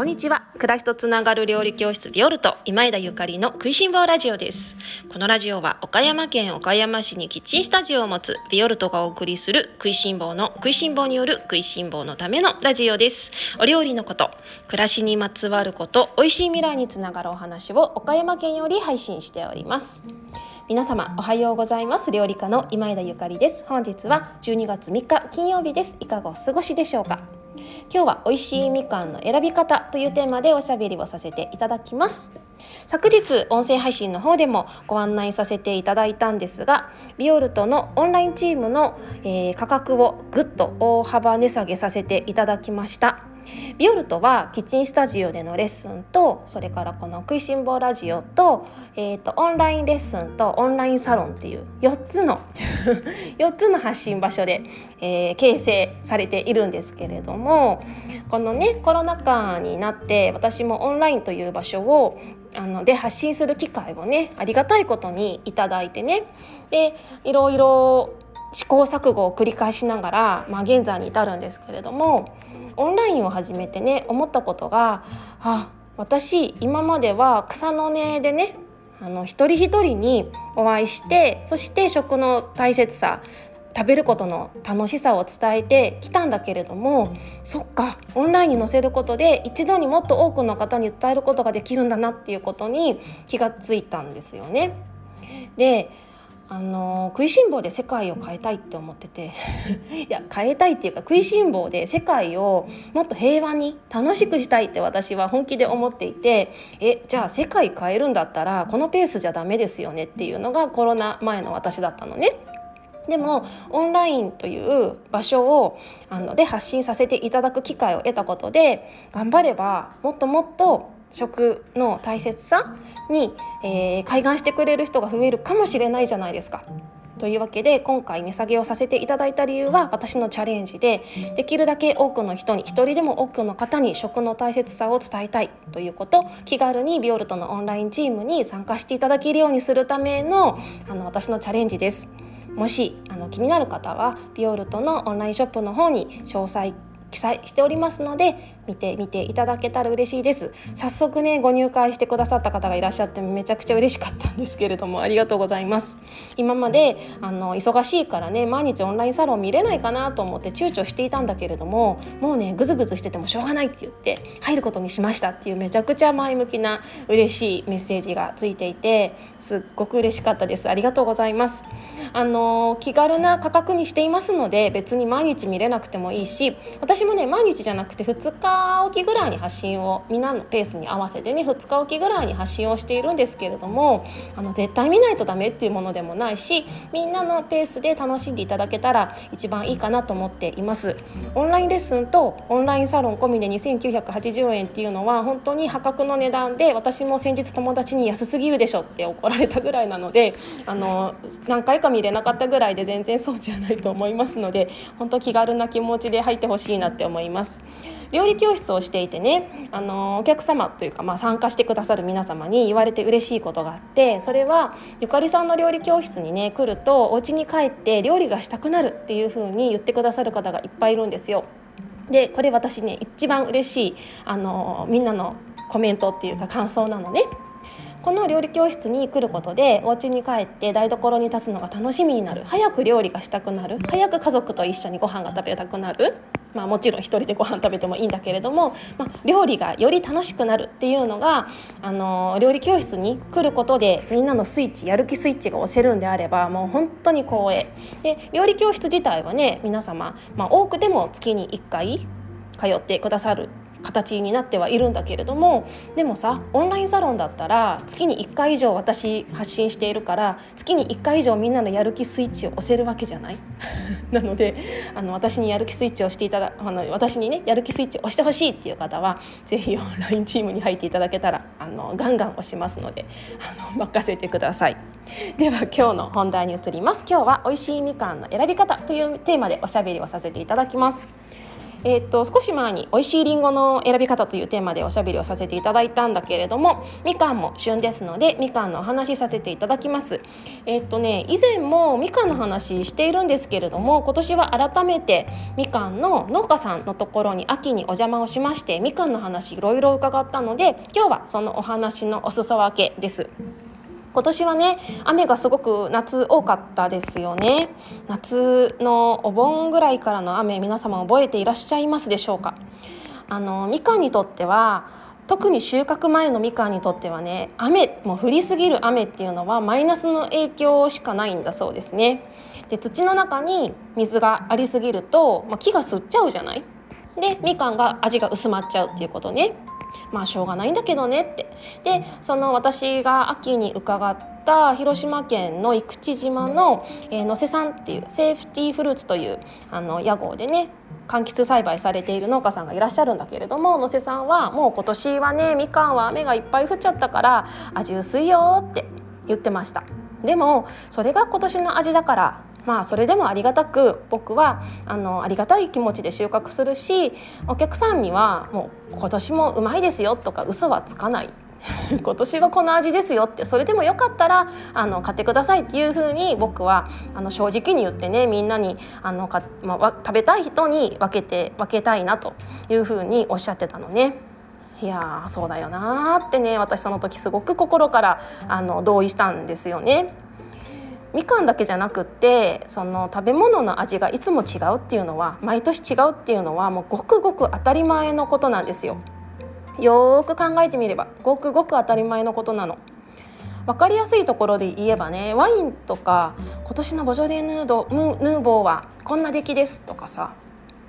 こんにちは。暮らしとつながる料理教室ビオルト今枝ゆかりの食いしん坊ラジオです。このラジオは岡山県岡山市にキッチンスタジオを持つビオルトがお送りする食いしん坊の食いしん坊による食いしん坊のためのラジオです。お料理のこと暮らしにまつわること美味しい未来につながるお話を岡山県より配信しております。皆様おはようございます。料理家の今枝ゆかりです。本日は12月3日金曜日です。いかがお過ごしでしょうか？今日は美味しいみかんの選び方というテーマでおしゃべりをさせていただきます。昨日音声配信の方でもご案内させていただいたんですがビオルトのオンラインチームの、えー、価格をぐっと大幅値下げさせていただきました。ビオルトはキッチンスタジオでのレッスンとそれからこの「食いしん坊ラジオと」えーと、オンラインレッスンとオンラインサロンっていう4つの 4つの発信場所で、えー、形成されているんですけれどもこのねコロナ禍になって私もオンラインという場所をあので発信する機会をねありがたいことにいただいてねでいろいろ試行錯誤を繰り返しながら、まあ、現在に至るんですけれどもオンラインを始めてね思ったことがあ私今までは草の根でねあの一人一人にお会いしてそして食の大切さ食べることの楽しさを伝えてきたんだけれどもそっかオンラインに載せることで一度にもっと多くの方に伝えることができるんだなっていうことに気がついたんですよね。であの食いしん坊で世界を変えたいって思ってて いや変えたいっていうか食いしん坊で世界をもっと平和に楽しくしたいって私は本気で思っていてえじゃあ世界変えるんだったらこのペースじゃダメですよねっていうのがコロナ前の私だったのね。でもオンラインという場所をあので発信させていただく機会を得たことで頑張ればもっともっと食の大切さに、えー、開眼してくれる人が増えるかもしれないじゃないですか。というわけで今回値下げをさせていただいた理由は私のチャレンジでできるだけ多くの人に一人でも多くの方に食の大切さを伝えたいということ気軽にビオルトのオンラインチームに参加していただけるようにするためのあの私のチャレンジです。もしあの気になる方はビオルトのオンラインショップの方に詳細記載しておりますので見てみていただけたら嬉しいです。早速ねご入会してくださった方がいらっしゃってめちゃくちゃ嬉しかったんですけれどもありがとうございます。今まであの忙しいからね毎日オンラインサロン見れないかなと思って躊躇していたんだけれどももうねぐずぐずしててもしょうがないって言って入ることにしましたっていうめちゃくちゃ前向きな嬉しいメッセージがついていてすっごく嬉しかったです。ありがとうございます。あの気軽な価格にしていますので別に毎日見れなくてもいいし私私もね毎日じゃなくて2日おきぐらいに発信をみんなのペースに合わせてね2日おきぐらいに発信をしているんですけれどもあの絶対見ないとダメっていうものでもないしみんなのペースで楽しんでいただけたら一番いいかなと思っています。オンラインレッスンとオンラインサロン込みで2980円っていうのは本当に破格の値段で私も先日友達に安すぎるでしょって怒られたぐらいなのであの何回か見れなかったぐらいで全然そうじゃないと思いますので本当気軽な気持ちで入ってほしいなって思います料理教室をしていてねあのお客様というか、まあ、参加してくださる皆様に言われて嬉しいことがあってそれはゆかりさんの料理教室にね来るとお家に帰って料理がしたくなるっていう風に言ってくださる方がいっぱいいるんですよ。でこれ私ね一番嬉しいあのみんなのコメントっていうか感想なのね。この料理教室に来ることでお家に帰って台所に立つのが楽しみになる。早く料理がしたくなる。早く家族と一緒にご飯が食べたくなる。まあ、もちろん一人でご飯食べてもいいんだけれども、まあ、料理がより楽しくなるっていうのがあの料理教室に来ることでみんなのスイッチやる気スイッチが押せるんであればもう本当に光栄。で料理教室自体はね皆様、まあ、多くても月に1回通ってくださる形になってはいるんだけれどもでもさオンラインサロンだったら月に1回以上私発信しているから月に1回以上みんなのやる気スイッチを押せるわけじゃない？なのであの私にやる気スイッチをしていただあの私にねやる気スイッチを押してほしいっていう方は是非オンラインチームに入っていただけたらあのガンガン押しますのであの任せてください。では今日の本題に移ります今日は美味しいみかんの選び方というテーマでおしゃべりをさせていただきます。えー、っと少し前に美味しいりんごの選び方というテーマでおしゃべりをさせていただいたんだけれどもみかんも旬ですのでみかんのお話しさせていただきます。えー、っとね以前もみかんの話しているんですけれども今年は改めてみかんの農家さんのところに秋にお邪魔をしましてみかんの話いろいろ伺ったので今日はそのお話のお裾分けです。今年はね雨がすごく夏多かったですよね。夏のお盆ぐらいからの雨皆様覚えていらっしゃいますでしょうか？あのみかんにとっては特に収穫前のみかんにとってはね雨もう降りすぎる雨っていうのはマイナスの影響しかないんだそうですね。で土の中に水がありすぎると、まあ、木が吸っちゃうじゃない？でみかんが味が薄まっちゃうっていうことね。まあしょうがないんだけどねって。でその私が秋に伺った広島県の生口島の、えー、野瀬さんっていうセーフティーフルーツというあの屋号でね柑橘栽培されている農家さんがいらっしゃるんだけれども野瀬さんはもう今年はねみかんは雨がいっぱい降っちゃったから味薄いよって言ってました。でもそれが今年の味だからまあそれでもありがたく僕はあのありがたい気持ちで収穫するしお客さんにはもう今年もうまいですよとか嘘はつかない 今年はこの味ですよってそれでもよかったらあの買ってくださいっていうふうに僕はあの正直に言ってねみんなにあのか、まあ、食べたい人に分けて分けたいなというふうにおっしゃってたのね。いやそうだよなってね私その時すごく心からあの同意したんですよね。みかんだけじゃなくってその食べ物の味がいつも違うっていうのは毎年違うっていうのはもうごくごく当たり前のことなんですよ。よーく考えてみればごくごく当たり前のことなの。分かりやすいところで言えばねワインとか今年のボジョレ・ヌードヌーボーはこんな出来ですとかさ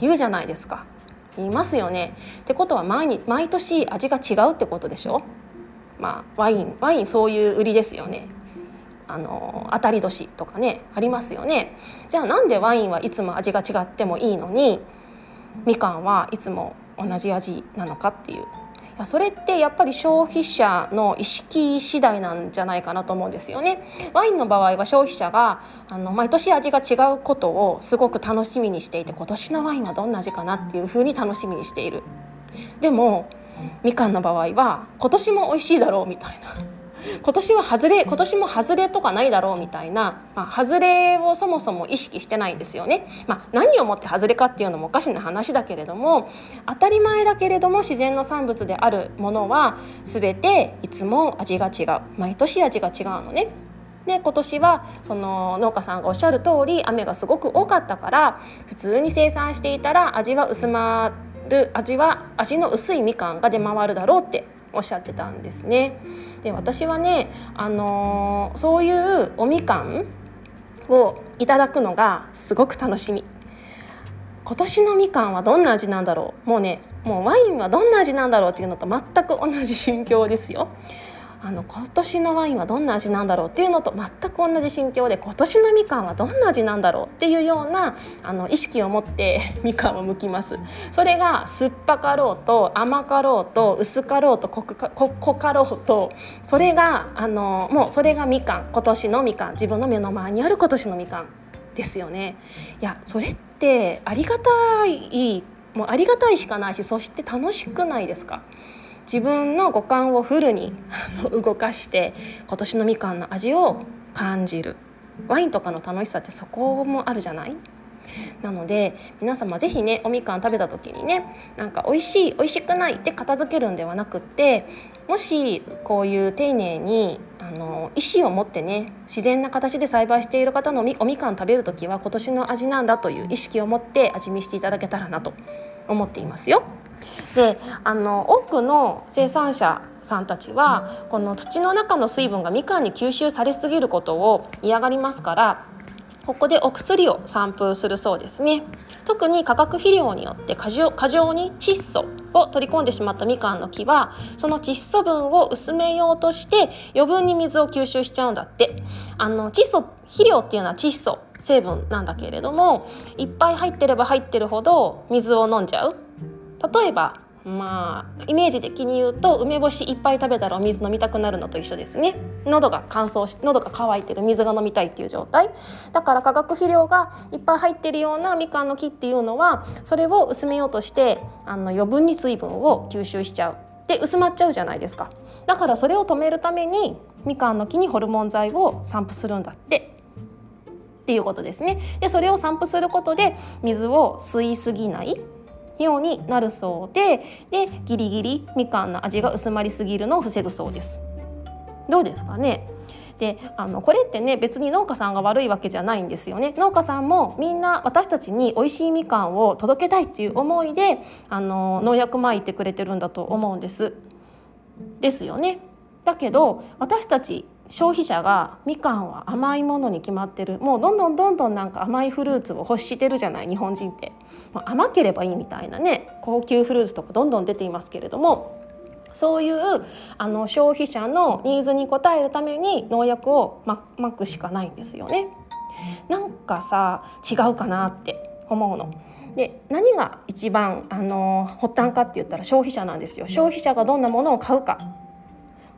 言うじゃないですか言いますよね。ってことは毎に毎年味が違うってことでしょ？まあワインワインそういう売りですよね。あの当たり年とかねありますよねじゃあなんでワインはいつも味が違ってもいいのにみかんはいつも同じ味なのかっていういやそれってやっぱり消費者の意識次第なんじゃないかなと思うんですよね。ワインの場合は消費者があの毎年味が違うことをすごく楽しみにしていて今年のワインはどんな味かなっていうふうに楽しみにしている。でもみかんの場合は今年も美味しいだろうみたいな今年は外れ今年も外れとかないだろうみたいな、まあ、外れをそもそも意識してないんですよね。まあ、何をもって外れかっていうのもおかしな話だけれども当たり前だけれども自然の産物であるものは全ていつも味が違う毎年味が違うのね。で今年はその農家さんがおっしゃる通り雨がすごく多かったから普通に生産していたら味は薄まる味は味の薄いみかんが出回るだろうっておっしゃってたんですね。で私はね、あのー、そういうおみかんをいただくのがすごく楽しみ。今年のみかんはどんな味なんだろう？もうねもうワインはどんな味なんだろうっていうのと全く同じ心境ですよ。あの今年のワインはどんな味なんだろうっていうのと全く同じ心境で今年のみかんはどんな味なんだろうっていうようなあの意識を持って みかんを剥きます。それが酸っぱかろうと甘かろうと薄かろうと濃かかろうとそれがあのもうそれがみかん。今年のみかん。自分の目の前にある今年のみかんですよね。いやそれってありがたいもうありがたいしかないしそして楽しくないですか？自分の五感をフルに動かして今年のみかんの味を感じる。ワインとかの楽しさってそこもあるじゃない？なので皆様是非ねおみかん食べた時にねなんか美味しい美味しくないって片付けるんではなくってもしこういう丁寧にあの意思を持ってね自然な形で栽培している方のおみかん食べる時は今年の味なんだという意識を持って味見していただけたらなと思っていますよ。であの多くの生産者さんたちはこの土の中の水分がみかんに吸収されすぎることを嫌がりますからここでお薬を散布するそうですね特に化学肥料によって過剰過剰に窒素を取り込んでしまったみかんの木はその窒素分を薄めようとして余分に水を吸収しちゃうんだってあの窒素肥料っていうのは窒素成分なんだけれどもいっぱい入ってれば入ってるほど水を飲んじゃう。例えばまあイメージ的に言うと梅干しいっぱい食べたらお水飲みたくなるのと一緒ですね。喉が乾燥し喉が渇いてる水が飲みたいっていう状態。だから化学肥料がいっぱい入ってるようなみかんの木っていうのはそれを薄めようとしてあの余分に水分を吸収しちゃう。で薄まっちゃうじゃないですか。だからそれを止めるためにみかんの木にホルモン剤を散布するんだって。っていうことですね。でそれを散布することで水を吸いすぎないようになるそうででギリギリみかんの味が薄まりすぎるのを防ぐそうです。どうですかね？であのこれってね別に農家さんが悪いわけじゃないんですよね。農家さんもみんな私たちに美味しいみかんを届けたいっていう思いであの農薬まいてくれてるんだと思うんです。ですよね。だけど私たち消費者がみかんは甘いものに決まってる。もうどんどんどんどんなんか甘いフルーツを欲してるじゃない日本人って。甘ければいいみたいなね高級フルーツとかどんどん出ていますけれども。そういうあの消費者のニーズに応えるために農薬をままくしかないんですよね。なんかさ違うかなって思うの。で何が一番あの発端かって言ったら消費者なんですよ。消費者がどんなものを買うか。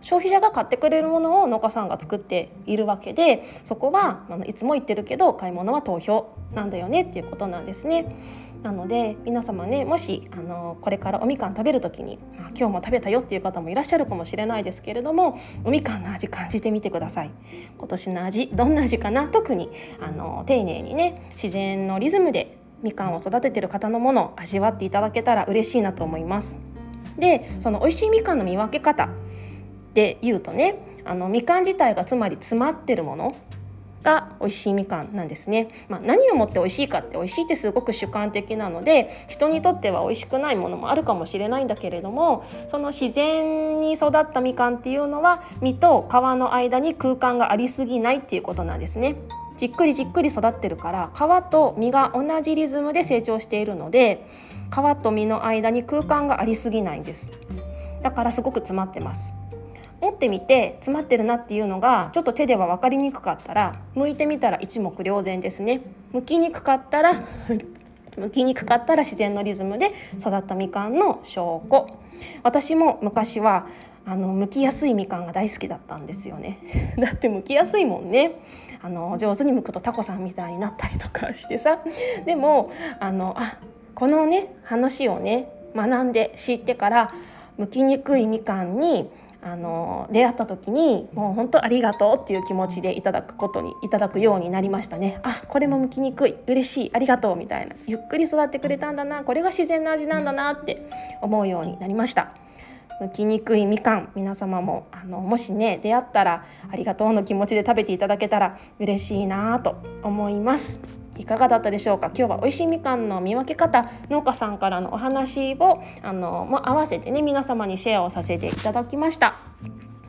消費者が買ってくれるものを農家さんが作っているわけでそこはいつも言ってるけど買い物は投票なんだよねっていうことなんですね。なので皆様ねもしあのこれからおみかん食べる時に今日も食べたよっていう方もいらっしゃるかもしれないですけれどもおみかんの味感じてみてください。今年の味どんな味かな？特にあの丁寧にね自然のリズムでみかんを育ててる方のものを味わっていただけたら嬉しいなと思います。でその美味しいみかんの見分け方で言うとねあのみかん自体がつまり詰まってるものが美味しいみかんなんですね、まあ、何をもって美味しいかって美味しいってすごく主観的なので人にとっては美味しくないものもあるかもしれないんだけれどもその自然に育ったみかんっていうのは実と皮の間に空間がありすぎないっていうことなんですね。じっくりじっくり育ってるから皮と実が同じリズムで成長しているので皮と実の間に空間がありすぎないんです。だからすごく詰まってます。持ってみて詰まってるなっていうのがちょっと手では分かりにくかったら剥いてみたら一目瞭然ですね。剥きにくかったら 剥きにくかったら自然のリズムで育ったみかんの証拠。私も昔はあの剥きやすいみかんが大好きだったんですよね。だって剥きやすいもんね。あの上手に剥くとタコさんみたいになったりとかしてさ。でもあのあこのね話をね学んで知ってから剥きにくいみかんにあの出会った時にもう本当ありがとうっていう気持ちでいただくことにいただくようになりましたね。あこれも剥きにくい。嬉しい。ありがとうみたいな。ゆっくり育ってくれたんだな。これが自然な味なんだなって思うようになりました。剥きにくいみかん。皆様もあのもしね出会ったらありがとうの気持ちで食べていただけたら嬉しいなと思います。いかがだったでしょうか？今日は美味しいみかんの見分け方農家さんからのお話をあのも合わせてね皆様にシェアをさせていただきました。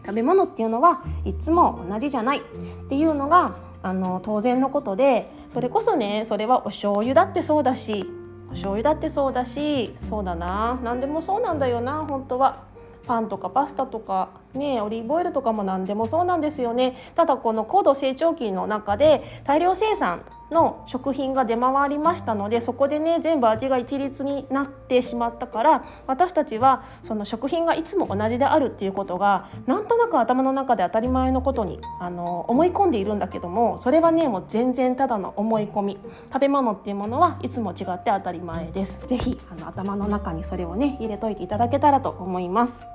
食べ物っていうのはいつも同じじゃない。っていうのがあの当然のことでそれこそねそれはお醤油だってそうだしお醤油だってそうだしそうだな。何でもそうなんだよな本当は。パンとかパスタとかねオリーブオイルとかも何でもそうなんですよね。ただこの高度成長期の中で大量生産の食品が出回りましたのでそこでね全部味が一律になってしまったから私たちはその食品がいつも同じであるっていうことがなんとなく頭の中で当たり前のことにあの思い込んでいるんだけどもそれはねもう全然ただの思い込み食べ物っていうものはいつも違って当たり前です。ぜひ頭の中にそれをね入れといていただけたらと思います。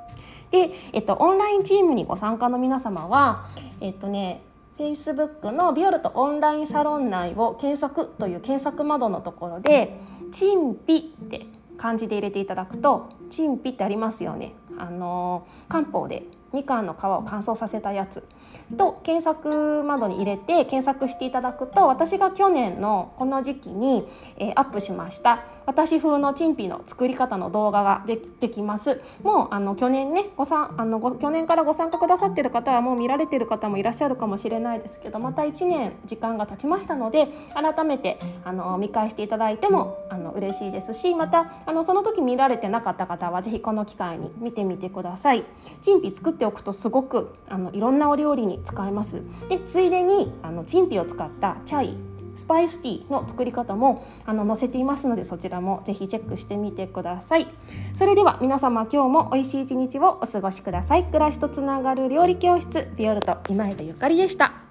で、えっと、オンラインチームにご参加の皆様は、えっとね、Facebook のビオルトオンラインサロン内を検索という検索窓のところで「チンピ」って漢字で入れていただくと「チンピ」ってありますよね。あの漢方でみかんの皮を乾燥させたやつと検索窓に入れて検索していただくと私が去年のこの時期に、えー、アップしました私風のチンピの作り方の動画がでてきますもうあの去年ねごさんあのご去年からご参加くださってる方はもう見られてる方もいらっしゃるかもしれないですけどまた1年時間が経ちましたので改めてあの見返していただいてもあの嬉しいですしまたあのその時見られてなかった方は是非この機会に見てみてください。チンピ作ってっておくとすごくあのいろんなお料理に使えます。でついでにあのチンピを使ったチャイスパイスティーの作り方もあの載せていますのでそちらもぜひチェックしてみてください。それでは皆様今日も美味しい一日をお過ごしください。暮らしとつながる料理教室ビオルト今枝ゆかりでした。